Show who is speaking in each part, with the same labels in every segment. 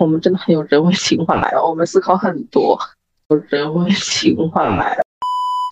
Speaker 1: 我们真的很有人文情怀，我们思考很多，有人文情怀。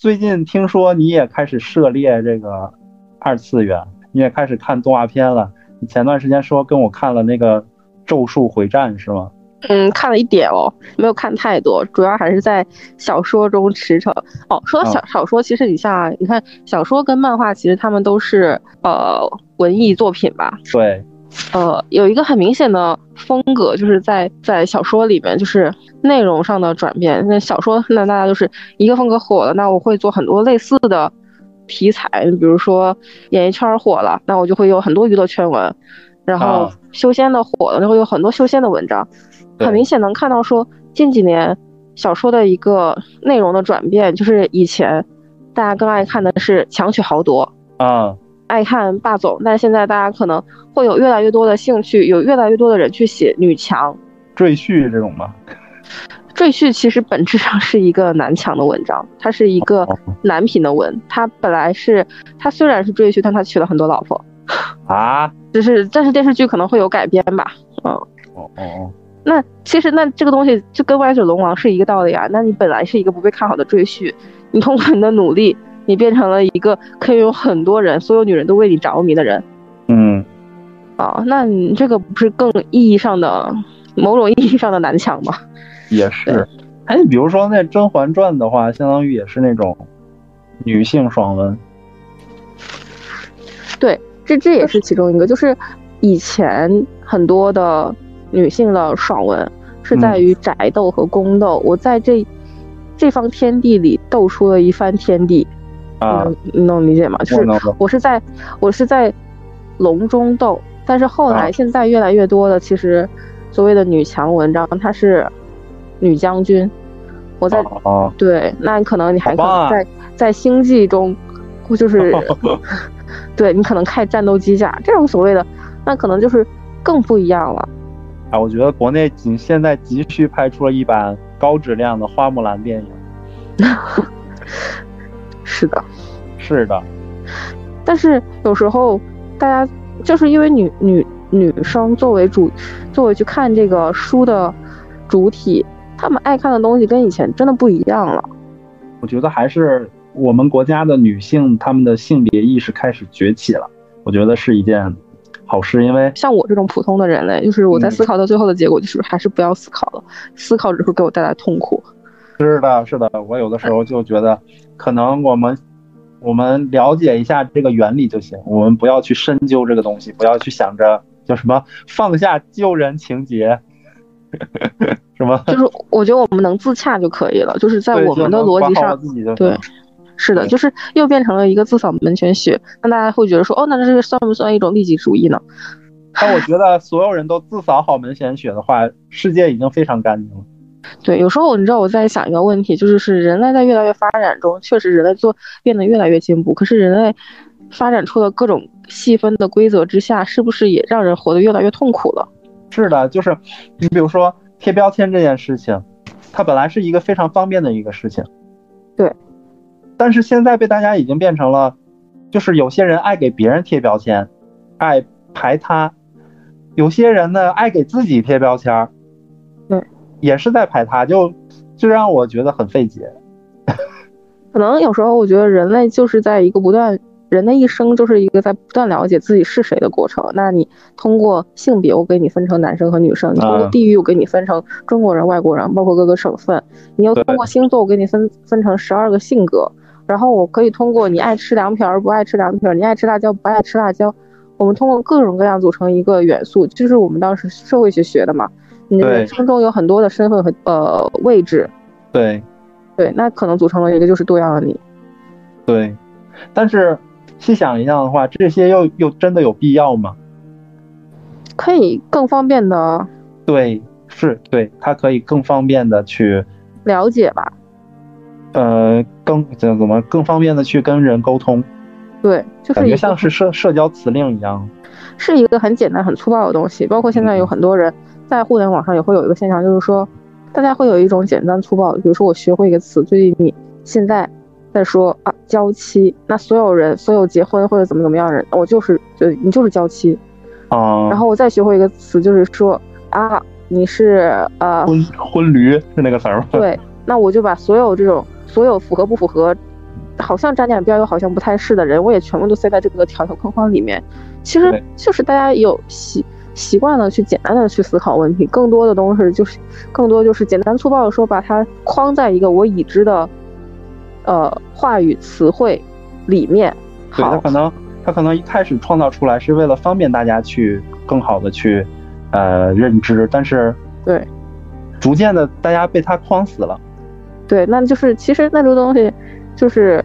Speaker 2: 最近听说你也开始涉猎这个二次元，你也开始看动画片了。你前段时间说跟我看了那个《咒术回战》是吗？
Speaker 1: 嗯，看了一点哦，没有看太多，主要还是在小说中驰骋。哦，说到小小说，其实你像你看小说跟漫画，其实他们都是呃文艺作品吧？
Speaker 2: 对。
Speaker 1: 呃，有一个很明显的风格，就是在在小说里面，就是内容上的转变。那小说那大家就是一个风格火了，那我会做很多类似的题材，比如说演艺圈火了，那我就会有很多娱乐圈文，然后修仙的火了，就会有很多修仙的文章。很明显能看到说近几年小说的一个内容的转变，就是以前大家更爱看的是强取豪夺
Speaker 2: 啊。
Speaker 1: 爱看霸总，但现在大家可能会有越来越多的兴趣，有越来越多的人去写女强、
Speaker 2: 赘婿这种吗？
Speaker 1: 赘婿其实本质上是一个男强的文章，它是一个男频的文，它本来是它虽然是赘婿，但他娶了很多老婆。
Speaker 2: 啊，
Speaker 1: 只是但是电视剧可能会有改编吧，嗯，
Speaker 2: 哦哦哦，
Speaker 1: 那其实那这个东西就跟歪嘴龙王是一个道理啊，那你本来是一个不被看好的赘婿，你通过你的努力。你变成了一个可以有很多人，所有女人都为你着迷的人，
Speaker 2: 嗯，
Speaker 1: 啊，那你这个不是更意义上的某种意义上的男强吗？
Speaker 2: 也是，哎，你比如说那《甄嬛传》的话，相当于也是那种女性爽文。
Speaker 1: 对，这这也是其中一个，就是以前很多的女性的爽文是在于宅斗和宫斗，嗯、我在这这方天地里斗出了一番天地。
Speaker 2: 啊，
Speaker 1: 你能理解吗？就是我是在，我是在笼中斗，但是后来现在越来越多的，其实所谓的女强文章，她是女将军。我在对，那可能你还可能在在星际中，就是 对你可能开战斗机甲这种所谓的，那可能就是更不一样了。
Speaker 2: 啊，我觉得国内仅现在急需拍出了一版高质量的花木兰电影。
Speaker 1: 是的，
Speaker 2: 是的，
Speaker 1: 但是有时候大家就是因为女女女生作为主，作为去看这个书的主体，她们爱看的东西跟以前真的不一样了。
Speaker 2: 我觉得还是我们国家的女性，她们的性别意识开始崛起了，我觉得是一件好事。因为
Speaker 1: 像我这种普通的人类，就是我在思考到最后的结果，就是还是不要思考了，嗯、思考只会给我带来痛苦。
Speaker 2: 是的，是的，我有的时候就觉得，可能我们我们了解一下这个原理就行，我们不要去深究这个东西，不要去想着叫什么放下救人情节，什么？
Speaker 1: 就是我觉得我们能自洽就可以了，就是在我们的逻辑上，对，是的，就是又变成了一个自扫门前雪，那大家会觉得说，哦，那这个算不算一种利己主义呢？
Speaker 2: 但我觉得所有人都自扫好门前雪的话，世界已经非常干净了。
Speaker 1: 对，有时候你知道我在想一个问题，就是是人类在越来越发展中，确实人类做变得越来越进步，可是人类发展出的各种细分的规则之下，是不是也让人活得越来越痛苦了？
Speaker 2: 是的，就是你比如说贴标签这件事情，它本来是一个非常方便的一个事情，
Speaker 1: 对，
Speaker 2: 但是现在被大家已经变成了，就是有些人爱给别人贴标签，爱排他，有些人呢爱给自己贴标签，
Speaker 1: 对。
Speaker 2: 也是在排他，就就让我觉得很费解。
Speaker 1: 可能有时候我觉得人类就是在一个不断，人的一生就是一个在不断了解自己是谁的过程。那你通过性别，我给你分成男生和女生；你通过地域，我给你分成中国人、外国人，包括各个省份。你又通过星座，我给你分分成十二个性格。然后我可以通过你爱吃凉皮儿不爱吃凉皮儿，你爱吃辣椒不爱吃辣椒，我们通过各种各样组成一个元素，就是我们当时社会学学的嘛。你的人生中有很多的身份和呃位置，
Speaker 2: 对，
Speaker 1: 对，那可能组成了一个就是多样的你。
Speaker 2: 对，但是细想一下的话，这些又又真的有必要吗？
Speaker 1: 可以更方便的。
Speaker 2: 对，是，对，它可以更方便的去
Speaker 1: 了解吧。
Speaker 2: 呃，更怎怎么更方便的去跟人沟通？
Speaker 1: 对，就是
Speaker 2: 感觉像是社社交辞令一样，
Speaker 1: 是一个很简单很粗暴的东西。包括现在有很多人。嗯在互联网上也会有一个现象，就是说，大家会有一种简单粗暴的，比如说我学会一个词，最近你现在在说啊娇妻，那所有人所有结婚或者怎么怎么样的人，我就是就你就是娇妻，
Speaker 2: 哦，
Speaker 1: 然后我再学会一个词，就是说啊你是呃
Speaker 2: 婚婚驴是那个词儿吗？
Speaker 1: 对，那我就把所有这种所有符合不符合，好像沾点边又好像不太是的人，我也全部都塞在这个条条框框里面。其实就是大家有习习惯了去简单的去思考问题，更多的东西就是更多就是简单粗暴的说，把它框在一个我已知的呃话语词汇里面。
Speaker 2: 对，他可能他可能一开始创造出来是为了方便大家去更好的去呃认知，但是
Speaker 1: 对，
Speaker 2: 逐渐的大家被他框死了。
Speaker 1: 对，那就是其实那这个东西就是。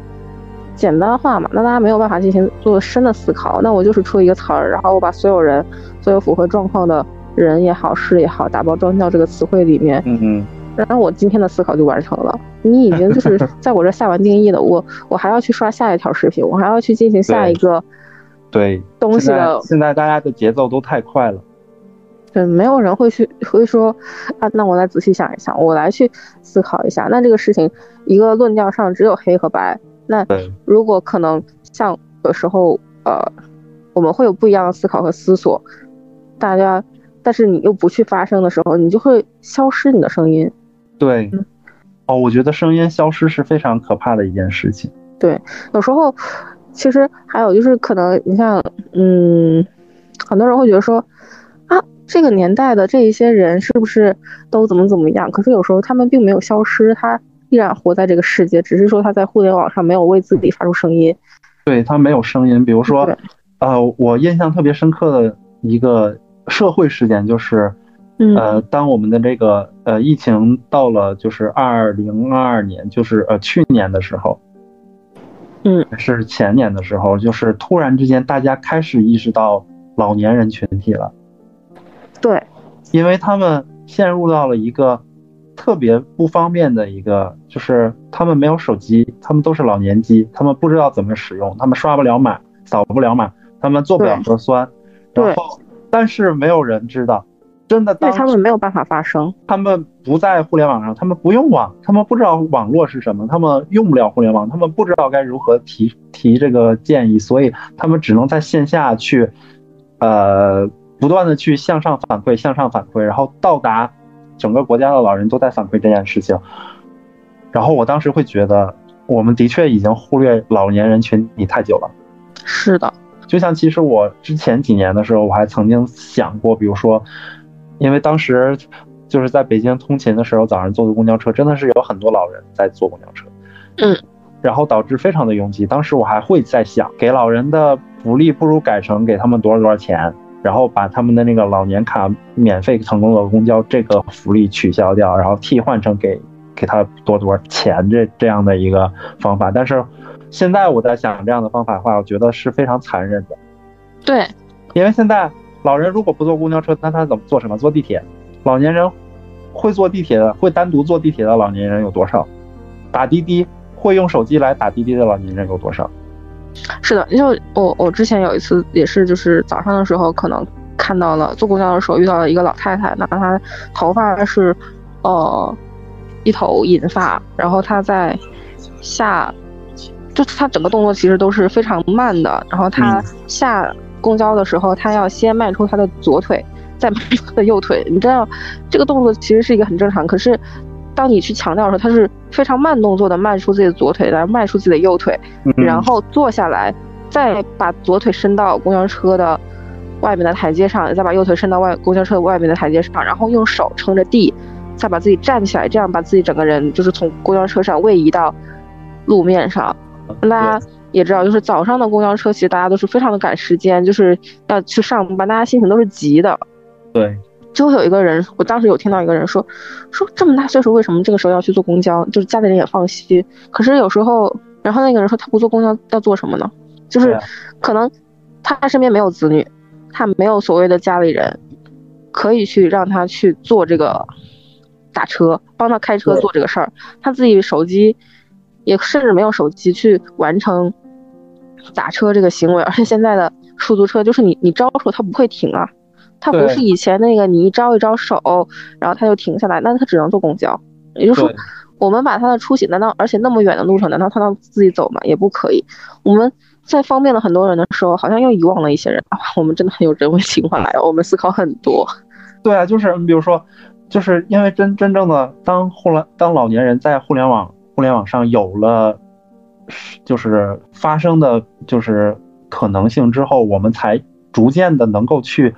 Speaker 1: 简单化嘛，那大家没有办法进行做深的思考。那我就是出一个词儿，然后我把所有人，所有符合状况的人也好，事也好，打包装到这个词汇里面。
Speaker 2: 嗯嗯。
Speaker 1: 然后我今天的思考就完成了。你已经就是 在我这下完定义了，我我还要去刷下一条视频，我还要去进行下一个
Speaker 2: 对
Speaker 1: 东西的。
Speaker 2: 现在大家的节奏都太快了。
Speaker 1: 对，没有人会去会说啊，那我来仔细想一想，我来去思考一下。那这个事情一个论调上只有黑和白。那如果可能，像有时候，呃，我们会有不一样的思考和思索，大家，但是你又不去发声的时候，你就会消失你的声音。
Speaker 2: 对，哦，我觉得声音消失是非常可怕的一件事情。
Speaker 1: 对，有时候，其实还有就是可能，你像，嗯，很多人会觉得说，啊，这个年代的这一些人是不是都怎么怎么样？可是有时候他们并没有消失，他。依然活在这个世界，只是说他在互联网上没有为自己发出声音。
Speaker 2: 对，他没有声音。比如说，呃，我印象特别深刻的一个社会事件就是，呃，当我们的这个呃疫情到了就是二零二二年，就是呃去年的时候，
Speaker 1: 嗯，
Speaker 2: 是前年的时候，就是突然之间大家开始意识到老年人群体了。
Speaker 1: 对，
Speaker 2: 因为他们陷入到了一个。特别不方便的一个就是他们没有手机，他们都是老年机，他们不知道怎么使用，他们刷不了码，扫不了码，他们做不了核酸。然后，但是没有人知道，真的当，
Speaker 1: 对他们没有办法发声。
Speaker 2: 他们不在互联网上，他们不用网，他们不知道网络是什么，他们用不了互联网，他们不知道该如何提提这个建议，所以他们只能在线下去，呃，不断的去向上反馈，向上反馈，然后到达。整个国家的老人都在反馈这件事情，然后我当时会觉得，我们的确已经忽略老年人群体太久了。
Speaker 1: 是的，
Speaker 2: 就像其实我之前几年的时候，我还曾经想过，比如说，因为当时就是在北京通勤的时候，早上坐的公交车真的是有很多老人在坐公交车，
Speaker 1: 嗯，
Speaker 2: 然后导致非常的拥挤。当时我还会在想，给老人的福利不如改成给他们多少多少钱。然后把他们的那个老年卡免费成功的公交这个福利取消掉，然后替换成给给他多多钱这这样的一个方法。但是现在我在想这样的方法的话，我觉得是非常残忍的。
Speaker 1: 对，
Speaker 2: 因为现在老人如果不坐公交车，那他怎么坐什么？坐地铁？老年人会坐地铁的，会单独坐地铁的老年人有多少？打滴滴会用手机来打滴滴的老年人有多少？
Speaker 1: 是的，因为我我之前有一次也是，就是早上的时候可能看到了坐公交的时候遇到了一个老太太，那她头发是，呃，一头银发，然后她在下，就他整个动作其实都是非常慢的，然后他下公交的时候，他要先迈出他的左腿，再迈出他的右腿，你知道这个动作其实是一个很正常，可是。当你去强调的时候，他是非常慢动作的迈出自己的左腿，然后迈出自己的右腿，然后坐下来，再把左腿伸到公交车的外面的台阶上，再把右腿伸到外公交车外面的台阶上，然后用手撑着地，再把自己站起来，这样把自己整个人就是从公交车上位移到路面上。大家也知道，就是早上的公交车，其实大家都是非常的赶时间，就是要去上班，大家心情都是急的。
Speaker 2: 对。
Speaker 1: 就有一个人，我当时有听到一个人说，说这么大岁数为什么这个时候要去坐公交？就是家里人也放心。可是有时候，然后那个人说他不坐公交要做什么呢？就是可能他身边没有子女，他没有所谓的家里人可以去让他去做这个打车，帮他开车做这个事儿。他自己手机也甚至没有手机去完成打车这个行为。而且现在的出租车就是你你招手它不会停啊。它不是以前那个，你一招一招手，然后它就停下来，那它只能坐公交。也就是说，我们把它的出行，难道而且那么远的路程，难道它能自己走吗？也不可以。我们在方便了很多人的时候，好像又遗忘了一些人。啊，我们真的很有人文情怀，我们思考很多。
Speaker 2: 对啊，就是你比如说，就是因为真真正的当互联当老年人在互联网互联网上有了，就是发生的就是可能性之后，我们才逐渐的能够去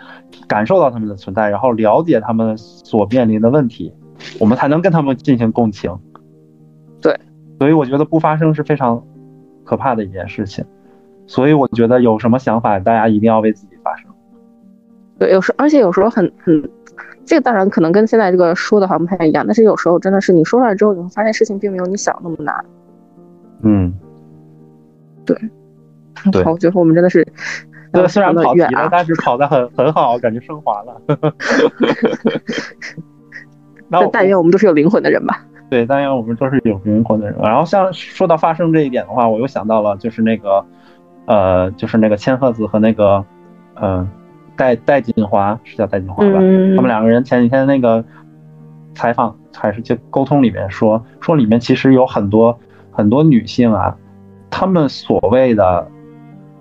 Speaker 2: 感受到他们的存在，然后了解他们所面临的问题，我们才能跟他们进行共情。
Speaker 1: 对，
Speaker 2: 所以我觉得不发生是非常可怕的一件事情。所以我觉得有什么想法，大家一定要为自己发声。
Speaker 1: 对，有时而且有时候很很，这个当然可能跟现在这个说的好像不太一样，但是有时候真的是你说出来之后，你会发现事情并没有你想那么难。
Speaker 2: 嗯，
Speaker 1: 对，
Speaker 2: 对，
Speaker 1: 好，最后我们真的是，
Speaker 2: 对，虽然跑题了，但是跑的很很好，感觉升华了。
Speaker 1: 那但愿我们都是有灵魂的人吧。
Speaker 2: 对，但愿我们都是有灵魂的人。然后像说到发声这一点的话，我又想到了，就是那个。呃，就是那个千鹤子和那个，呃，戴戴锦华是叫戴锦华吧？嗯、他们两个人前几天那个采访还是就沟通里面说，说里面其实有很多很多女性啊，她们所谓的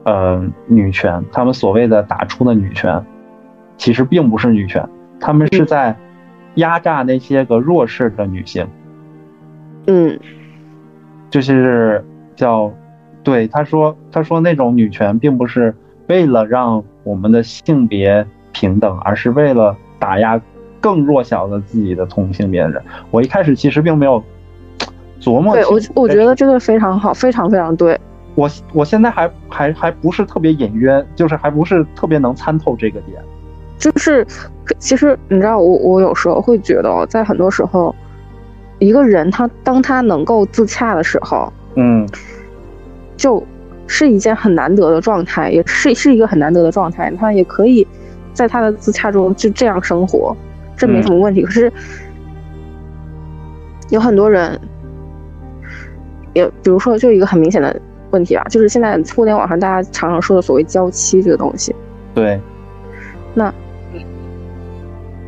Speaker 2: 呃女权，她们所谓的打出的女权，其实并不是女权，她们是在压榨那些个弱势的女性。
Speaker 1: 嗯，
Speaker 2: 就是叫。对，他说，他说那种女权并不是为了让我们的性别平等，而是为了打压更弱小的自己的同性别人。我一开始其实并没有琢磨。对，我
Speaker 1: 我觉得这个非常好，非常非常对。
Speaker 2: 我我现在还还还不是特别隐约，就是还不是特别能参透这个点。
Speaker 1: 就是其实你知道，我我有时候会觉得，在很多时候，一个人他当他能够自洽的时候，
Speaker 2: 嗯。
Speaker 1: 就是一件很难得的状态，也是是一个很难得的状态。他也可以在他的自洽中就这样生活，这没什么问题。嗯、可是有很多人，也比如说，就一个很明显的问题吧，就是现在互联网上大家常常说的所谓“娇妻”这个东西。
Speaker 2: 对。
Speaker 1: 那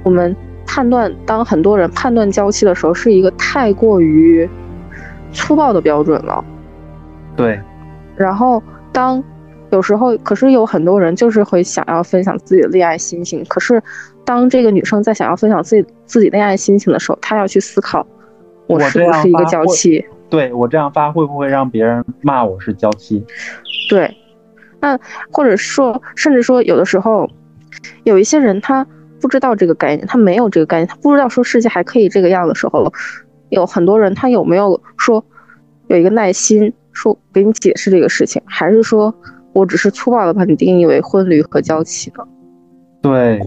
Speaker 1: 我们判断，当很多人判断娇妻的时候，是一个太过于粗暴的标准了。
Speaker 2: 对。
Speaker 1: 然后，当有时候，可是有很多人就是会想要分享自己的恋爱心情。可是，当这个女生在想要分享自己自己恋爱心情的时候，她要去思考，我是不是一个娇妻？
Speaker 2: 对，我这样发会不会让别人骂我是娇妻？
Speaker 1: 对，那或者说，甚至说，有的时候，有一些人他不知道这个概念，他没有这个概念，他不知道说世界还可以这个样的时候，有很多人他有没有说有一个耐心？说给你解释这个事情，还是说我只是粗暴的把你定义为婚驴和娇妻呢？
Speaker 2: 对，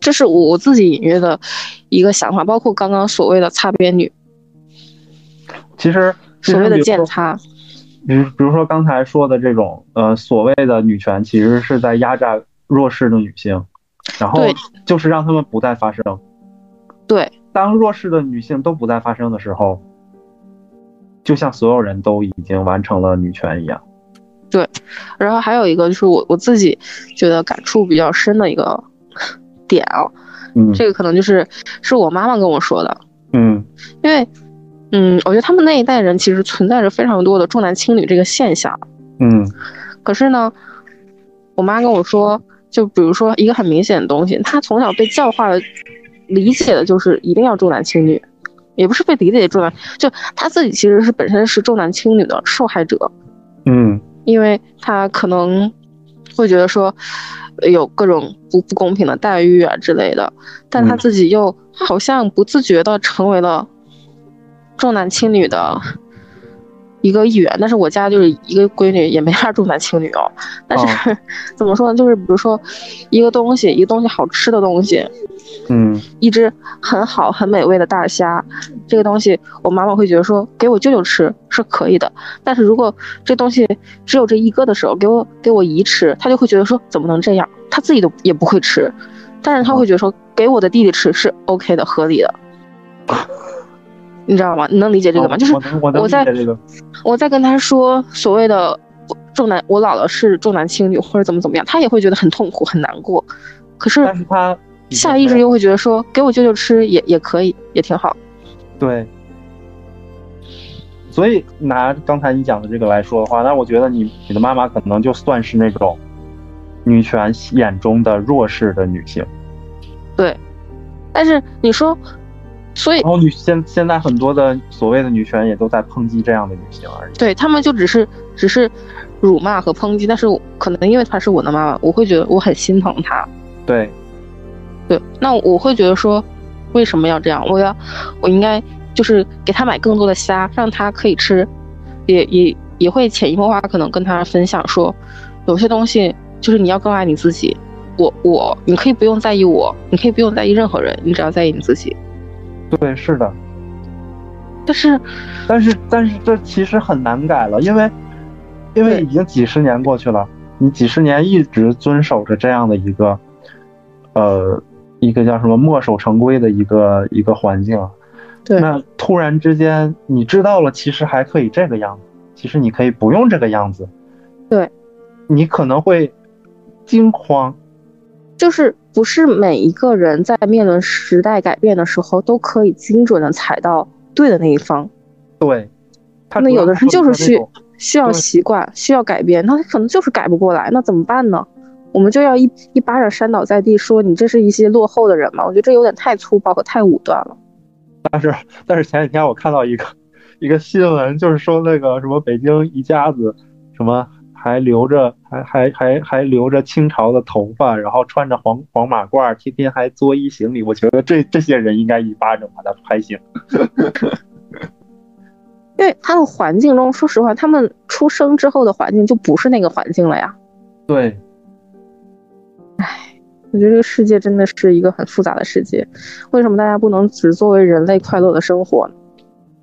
Speaker 1: 这是我我自己隐约的一个想法，包括刚刚所谓的擦边女。
Speaker 2: 其
Speaker 1: 实，所谓的践踏，
Speaker 2: 比如比如说刚才说的这种呃所谓的女权，其实是在压榨弱势的女性，然后就是让他们不再发声。
Speaker 1: 对，
Speaker 2: 当弱势的女性都不再发声的时候。就像所有人都已经完成了女权一样，
Speaker 1: 对。然后还有一个就是我我自己觉得感触比较深的一个 点啊，
Speaker 2: 嗯，
Speaker 1: 这个可能就是是我妈妈跟我说的，
Speaker 2: 嗯，
Speaker 1: 因为嗯，我觉得他们那一代人其实存在着非常多的重男轻女这个现象，
Speaker 2: 嗯，
Speaker 1: 可是呢，我妈跟我说，就比如说一个很明显的东西，她从小被教化的理解的就是一定要重男轻女。也不是被理解重男，就他自己其实是本身是重男轻女的受害者，
Speaker 2: 嗯，
Speaker 1: 因为他可能会觉得说有各种不不公平的待遇啊之类的，但他自己又好像不自觉的成为了重男轻女的一个一员。但是我家就是一个闺女也没啥重男轻女哦，但是、哦、怎么说呢？就是比如说一个东西，一个东西好吃的东西。
Speaker 2: 嗯，
Speaker 1: 一只很好很美味的大虾，这个东西我妈妈会觉得说给我舅舅吃是可以的，但是如果这东西只有这一个的时候，给我给我姨吃，她就会觉得说怎么能这样？她自己都也不会吃，但是她会觉得说给我的弟弟吃是 OK 的合理的，你知道吗？你能理解这个吗？
Speaker 2: 哦、
Speaker 1: 就是
Speaker 2: 我
Speaker 1: 在我在跟他说所谓的重男，我姥姥是重男轻女或者怎么怎么样，他也会觉得很痛苦很难过，可是
Speaker 2: 但是他。
Speaker 1: 下意识又会觉得说，给我舅舅吃也也可以，也挺好。
Speaker 2: 对。所以拿刚才你讲的这个来说的话，那我觉得你你的妈妈可能就算是那种女权眼中的弱势的女性。
Speaker 1: 对，但是你说，所以
Speaker 2: 然后女现现在很多的所谓的女权也都在抨击这样的女性而已。
Speaker 1: 对，他们就只是只是辱骂和抨击，但是可能因为她是我的妈妈，我会觉得我很心疼她。
Speaker 2: 对，
Speaker 1: 对，那我会觉得说，为什么要这样？我要，我应该就是给他买更多的虾，让他可以吃，也也也会潜移默化可能跟他分享说，有些东西就是你要更爱你自己。我我，你可以不用在意我，你可以不用在意任何人，你只要在意你自己。
Speaker 2: 对，是的。
Speaker 1: 但是，
Speaker 2: 但是，但是这其实很难改了，因为，因为已经几十年过去了，你几十年一直遵守着这样的一个，呃，一个叫什么墨守成规的一个一个环境。
Speaker 1: 对。
Speaker 2: 那突然之间你知道了，其实还可以这个样子，其实你可以不用这个样子。
Speaker 1: 对。
Speaker 2: 你可能会惊慌。
Speaker 1: 就是不是每一个人在面临时代改变的时候都可以精准的踩到对的那一方。
Speaker 2: 对，
Speaker 1: 那有的人就是需需要习惯，需要改变，那他可能就是改不过来，那怎么办呢？我们就要一一巴掌扇倒在地，说你这是一些落后的人吗？我觉得这有点太粗暴和太武断了。
Speaker 2: 但是但是前几天我看到一个 一个新闻，就是说那个什么北京一家子什么。还留着，还还还还留着清朝的头发，然后穿着黄黄马褂，天天还作揖行礼。我觉得这这些人应该一巴掌把他拍醒。
Speaker 1: 因为他的环境中，说实话，他们出生之后的环境就不是那个环境了呀。
Speaker 2: 对。
Speaker 1: 唉，我觉得这个世界真的是一个很复杂的世界。为什么大家不能只作为人类快乐的生活呢？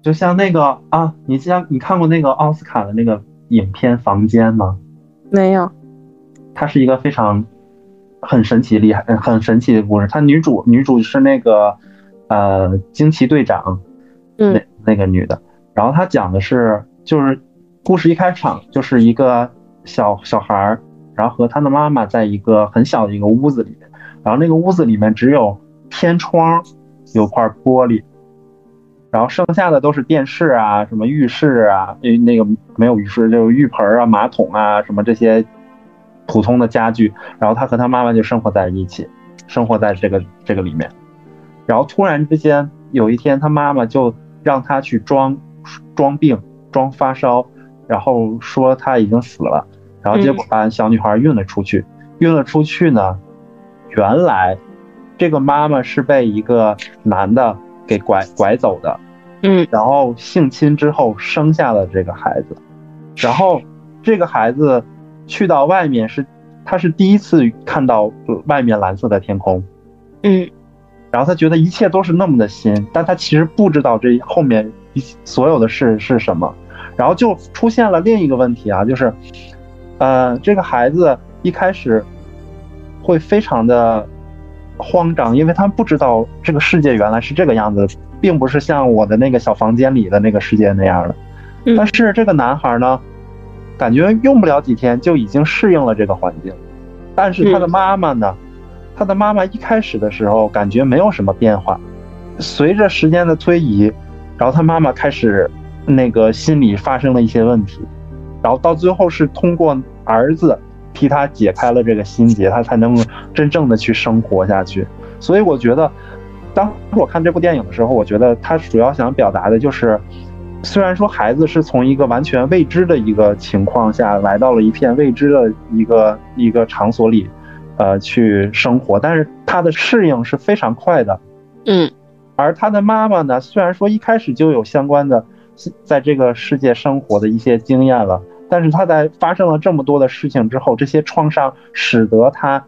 Speaker 2: 就像那个啊，你像你看过那个奥斯卡的那个。影片房间吗？
Speaker 1: 没有。
Speaker 2: 它是一个非常很神奇、厉害、很神奇的故事。它女主女主是那个呃惊奇队长，
Speaker 1: 嗯，
Speaker 2: 那那个女的。然后她讲的是，就是故事一开场就是一个小小孩，然后和他的妈妈在一个很小的一个屋子里面，然后那个屋子里面只有天窗有块玻璃。然后剩下的都是电视啊，什么浴室啊，那个没有浴室，就是浴盆啊、马桶啊，什么这些普通的家具。然后他和他妈妈就生活在一起，生活在这个这个里面。然后突然之间有一天，他妈妈就让他去装装病、装发烧，然后说他已经死了。然后结果把小女孩运了出去，运了出去呢，原来这个妈妈是被一个男的。给拐拐走的，
Speaker 1: 嗯，
Speaker 2: 然后性侵之后生下了这个孩子，然后这个孩子去到外面是，他是第一次看到外面蓝色的天空，
Speaker 1: 嗯，
Speaker 2: 然后他觉得一切都是那么的新，但他其实不知道这后面一所有的事是什么，然后就出现了另一个问题啊，就是，呃，这个孩子一开始会非常的。慌张，因为他们不知道这个世界原来是这个样子，并不是像我的那个小房间里的那个世界那样的。但是这个男孩呢，感觉用不了几天就已经适应了这个环境。但是他的妈妈呢，他的妈妈一开始的时候感觉没有什么变化，随着时间的推移，然后他妈妈开始那个心理发生了一些问题，然后到最后是通过儿子。替他解开了这个心结，他才能真正的去生活下去。所以我觉得，当我看这部电影的时候，我觉得他主要想表达的就是，虽然说孩子是从一个完全未知的一个情况下来到了一片未知的一个一个场所里，呃，去生活，但是他的适应是非常快的。
Speaker 1: 嗯，
Speaker 2: 而他的妈妈呢，虽然说一开始就有相关的在这个世界生活的一些经验了。但是他在发生了这么多的事情之后，这些创伤使得他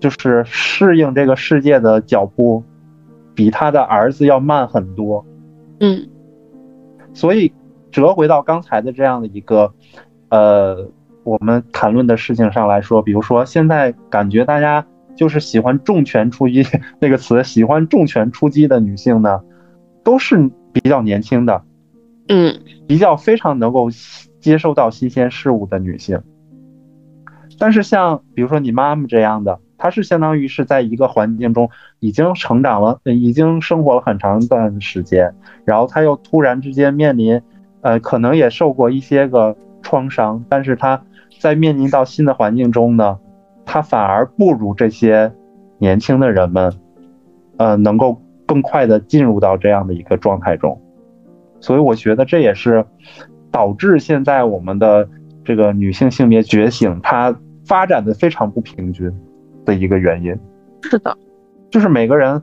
Speaker 2: 就是适应这个世界的脚步比他的儿子要慢很多。
Speaker 1: 嗯，
Speaker 2: 所以折回到刚才的这样的一个呃我们谈论的事情上来说，比如说现在感觉大家就是喜欢重拳出击 那个词，喜欢重拳出击的女性呢，都是比较年轻的，
Speaker 1: 嗯，
Speaker 2: 比较非常能够。接受到新鲜事物的女性，但是像比如说你妈妈这样的，她是相当于是在一个环境中已经成长了，已经生活了很长一段时间，然后她又突然之间面临，呃，可能也受过一些个创伤，但是她在面临到新的环境中呢，她反而不如这些年轻的人们呃，能够更快的进入到这样的一个状态中。所以我觉得这也是导致现在我们的这个女性性别觉醒，它发展的非常不平均的一个原因。
Speaker 1: 是的，
Speaker 2: 就是每个人，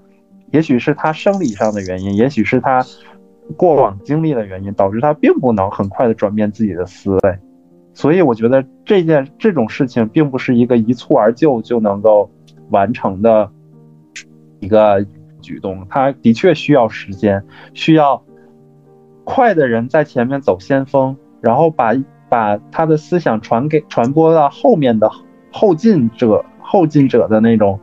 Speaker 2: 也许是他生理上的原因，也许是他过往经历的原因，导致他并不能很快的转变自己的思维。所以我觉得这件这种事情并不是一个一蹴而就就能够完成的一个举动，它的确需要时间，需要。快的人在前面走先锋，然后把把他的思想传给传播到后面的后进者后进者的那种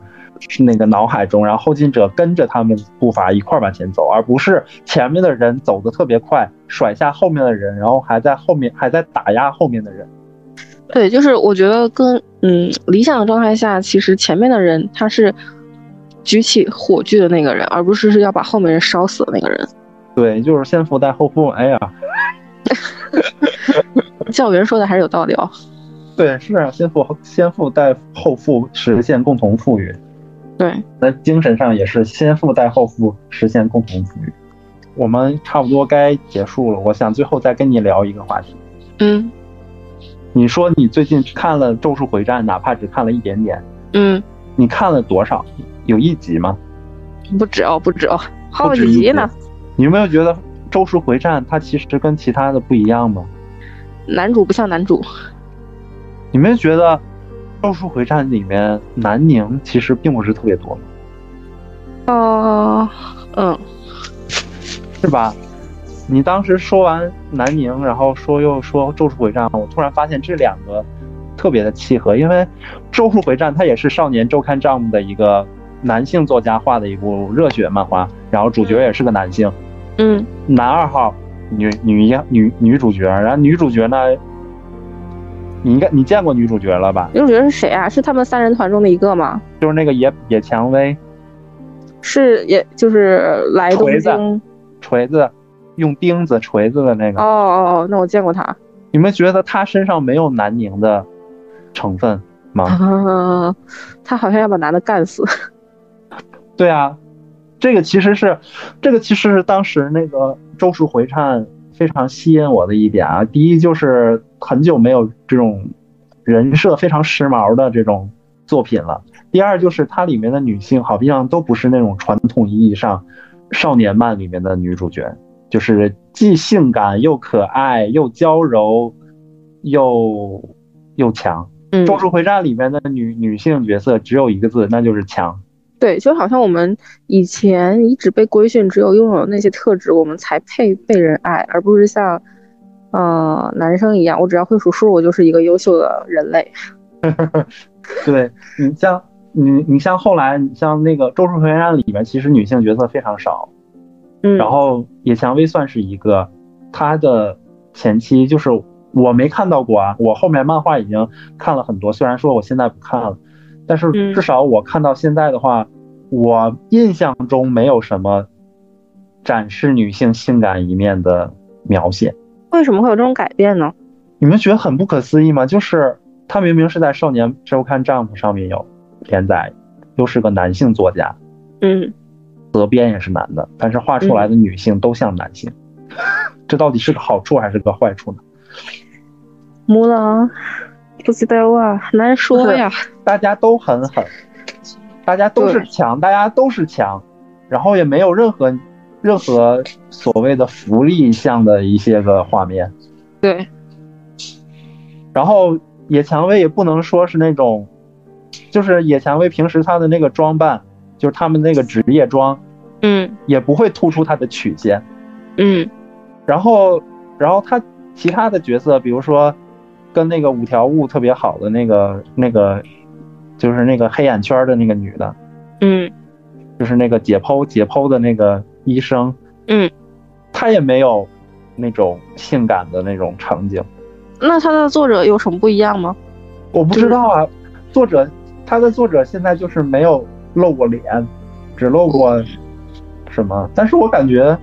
Speaker 2: 那个脑海中，然后后进者跟着他们步伐一块往前走，而不是前面的人走得特别快，甩下后面的人，然后还在后面还在打压后面的人。
Speaker 1: 对，就是我觉得跟嗯理想状态下，其实前面的人他是举起火炬的那个人，而不是是要把后面人烧死的那个人。
Speaker 2: 对，就是先富带后富。哎呀，
Speaker 1: 教员说的还是有道理哦。
Speaker 2: 对，是啊，先富先富带后富，实现共同富裕。
Speaker 1: 对，
Speaker 2: 那精神上也是先富带后富，实现共同富裕。我们差不多该结束了，我想最后再跟你聊一个话题。
Speaker 1: 嗯，
Speaker 2: 你说你最近看了《咒术回战》，哪怕只看了一点点。
Speaker 1: 嗯，
Speaker 2: 你看了多少？有一集吗？
Speaker 1: 不止哦，不止哦，好几集呢。
Speaker 2: 你有没有觉得《咒术回战》它其实跟其他的不一样吗？
Speaker 1: 男主不像男主。
Speaker 2: 你没觉得《咒术回战》里面南宁其实并不是特别多吗？
Speaker 1: 哦，嗯，
Speaker 2: 是吧？你当时说完南宁，然后说又说《咒术回战》，我突然发现这两个特别的契合，因为《咒术回战》它也是少年周刊 Jump 的一个男性作家画的一部热血漫画，然后主角也是个男性。
Speaker 1: 嗯，
Speaker 2: 男二号，女女一女女主角，然后女主角呢，你应该你见过女主角了吧？
Speaker 1: 女主角是谁啊？是他们三人团中的一个吗？
Speaker 2: 就是那个野野蔷薇，
Speaker 1: 是也就是来东京
Speaker 2: 锤子，用钉子锤子的那个。
Speaker 1: 哦哦哦，那我见过他。
Speaker 2: 你们觉得他身上没有南宁的成分吗？
Speaker 1: 啊，他好像要把男的干死。
Speaker 2: 对啊。这个其实是，这个其实是当时那个《咒术回战》非常吸引我的一点啊。第一就是很久没有这种人设非常时髦的这种作品了。第二就是它里面的女性好像都不是那种传统意义上少年漫里面的女主角，就是既性感又可爱又娇柔又又强。《咒术回战》里面的女女性角色只有一个字，那就是强。
Speaker 1: 对，就好像我们以前一直被规训，只有拥有那些特质，我们才配被人爱，而不是像，呃，男生一样，我只要会数数，我就是一个优秀的人类。
Speaker 2: 对，你像你，你像后来，你像那个《咒术回战》里面，其实女性角色非常少。
Speaker 1: 嗯。
Speaker 2: 然后野蔷薇算是一个，她的前期就是我没看到过啊，我后面漫画已经看了很多，虽然说我现在不看了。但是至少我看到现在的话，嗯、我印象中没有什么展示女性性感一面的描写。
Speaker 1: 为什么会有这种改变呢？
Speaker 2: 你们觉得很不可思议吗？就是他明明是在《少年周刊 Jump》上面有连载，又是个男性作家，
Speaker 1: 嗯，
Speaker 2: 责编也是男的，但是画出来的女性都像男性，嗯、这到底是个好处还是个坏处呢？
Speaker 1: 木狼。不知道啊，很难说呀。
Speaker 2: 大家都很狠，大家都是强，大家都是强，然后也没有任何任何所谓的福利向的一些个画面。
Speaker 1: 对。
Speaker 2: 然后野蔷薇也不能说是那种，就是野蔷薇平时她的那个装扮，就是他们那个职业装，
Speaker 1: 嗯，
Speaker 2: 也不会突出她的曲线，
Speaker 1: 嗯。
Speaker 2: 然后，然后她其他的角色，比如说。跟那个五条悟特别好的那个那个，就是那个黑眼圈的那个女的，
Speaker 1: 嗯，
Speaker 2: 就是那个解剖解剖的那个医生，
Speaker 1: 嗯，
Speaker 2: 她也没有那种性感的那种场景。
Speaker 1: 那他的作者有什么不一样吗？
Speaker 2: 我不知道啊，作者他的作者现在就是没有露过脸，只露过什么？但是我感觉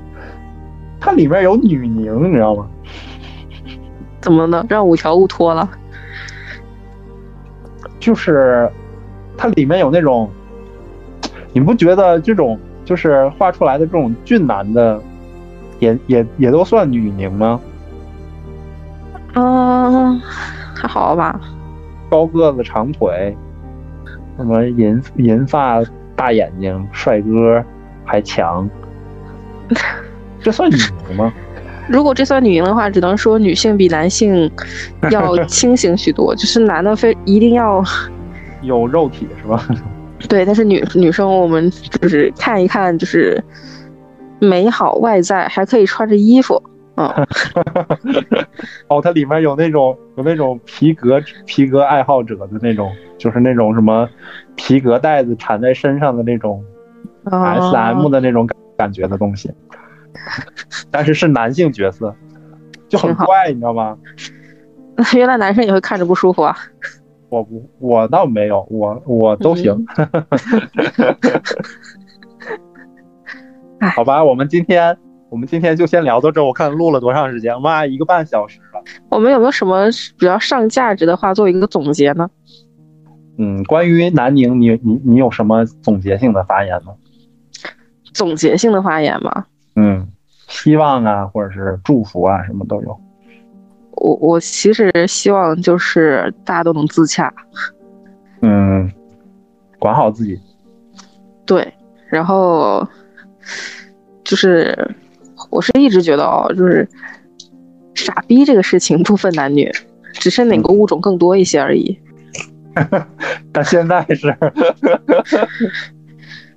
Speaker 2: 它里面有女宁，你知道吗？
Speaker 1: 怎么呢？让五条悟脱了？
Speaker 2: 就是它里面有那种，你不觉得这种就是画出来的这种俊男的，也也也都算女凝吗？
Speaker 1: 嗯，还好吧。
Speaker 2: 高个子、长腿，什么银银发、大眼睛、帅哥，还强，这算女凝吗？
Speaker 1: 如果这算女赢的话，只能说女性比男性 要清醒许多，就是男的非一定要
Speaker 2: 有肉体是吧？
Speaker 1: 对，但是女女生我们就是看一看，就是美好外在，还可以穿着衣服。嗯，
Speaker 2: 哦，它里面有那种有那种皮革皮革爱好者的那种，就是那种什么皮革带子缠在身上的那种 S M 的那种感觉的东西，但是是男性角色，就很怪，你知道吗？
Speaker 1: 原来男生也会看着不舒服啊。
Speaker 2: 我不，我倒没有，我我都行。
Speaker 1: 嗯、
Speaker 2: 好吧，我们今天我们今天就先聊到这。我看录了多长时间？妈，一个半小时了。
Speaker 1: 我们有没有什么比较上价值的话做一个总结呢？
Speaker 2: 嗯，关于南宁，你你你有什么总结性的发言吗？
Speaker 1: 总结性的发言吗？
Speaker 2: 嗯，希望啊，或者是祝福啊，什么都有。
Speaker 1: 我我其实希望就是大家都能自洽，
Speaker 2: 嗯，管好自己。
Speaker 1: 对，然后就是我是一直觉得哦，就是傻逼这个事情不分男女，只是哪个物种更多一些而已。
Speaker 2: 但现在是，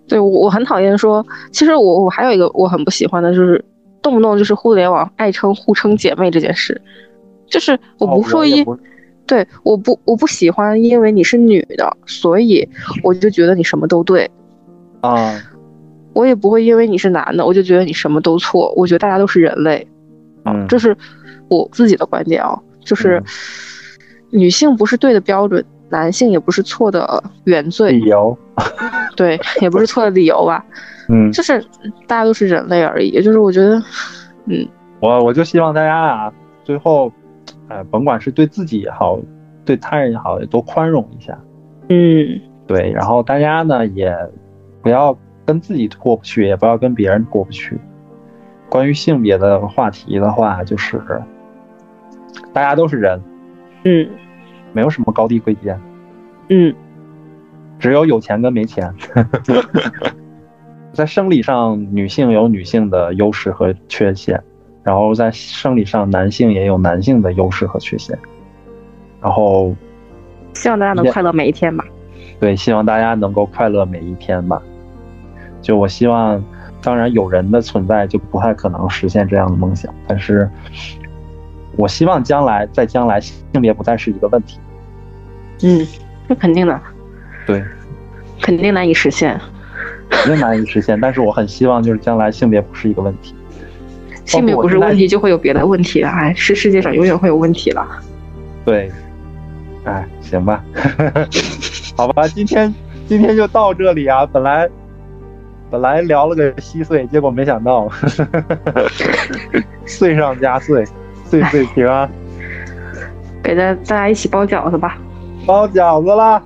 Speaker 1: 对，我我很讨厌说，其实我我还有一个我很不喜欢的就是动不动就是互联网爱称互称姐妹这件事。就是我不说一，哦、对，我不我不喜欢，因为你是女的，所以我就觉得你什么都对，
Speaker 2: 啊，
Speaker 1: 我也不会因为你是男的，我就觉得你什么都错。我觉得大家都是人类，
Speaker 2: 嗯，
Speaker 1: 这是我自己的观点啊，就是女性不是对的标准，男性也不是错的原罪，
Speaker 2: 理由，
Speaker 1: 对，也不是错的理由吧，
Speaker 2: 嗯，
Speaker 1: 就是大家都是人类而已，就是我觉得，嗯，
Speaker 2: 我我就希望大家啊，最后。哎，甭管是对自己也好，对他人也好，也多宽容一下。
Speaker 1: 嗯，
Speaker 2: 对。然后大家呢，也不要跟自己过不去，也不要跟别人过不去。关于性别的话题的话，就是大家都是人。
Speaker 1: 嗯，
Speaker 2: 没有什么高低贵贱。
Speaker 1: 嗯，
Speaker 2: 只有有钱跟没钱。在生理上，女性有女性的优势和缺陷。然后在生理上，男性也有男性的优势和缺陷。然后，
Speaker 1: 希望大家能快乐每一天吧。
Speaker 2: 对，希望大家能够快乐每一天吧。就我希望，当然有人的存在就不太可能实现这样的梦想，但是我希望将来在将来性别不再是一个问题。
Speaker 1: 嗯，那肯定的。
Speaker 2: 对，
Speaker 1: 肯定难以实现。
Speaker 2: 肯定难以实现，但是我很希望就是将来性别不是一个问题。
Speaker 1: 性别不是问题，就会有别的问题了。哎，是世界上永远会有问题了。
Speaker 2: 对，哎，行吧，好吧，今天今天就到这里啊。本来本来聊了个稀碎，结果没想到，碎上加碎，岁岁平安。
Speaker 1: 给大大家一起包饺子吧。
Speaker 2: 包饺子啦！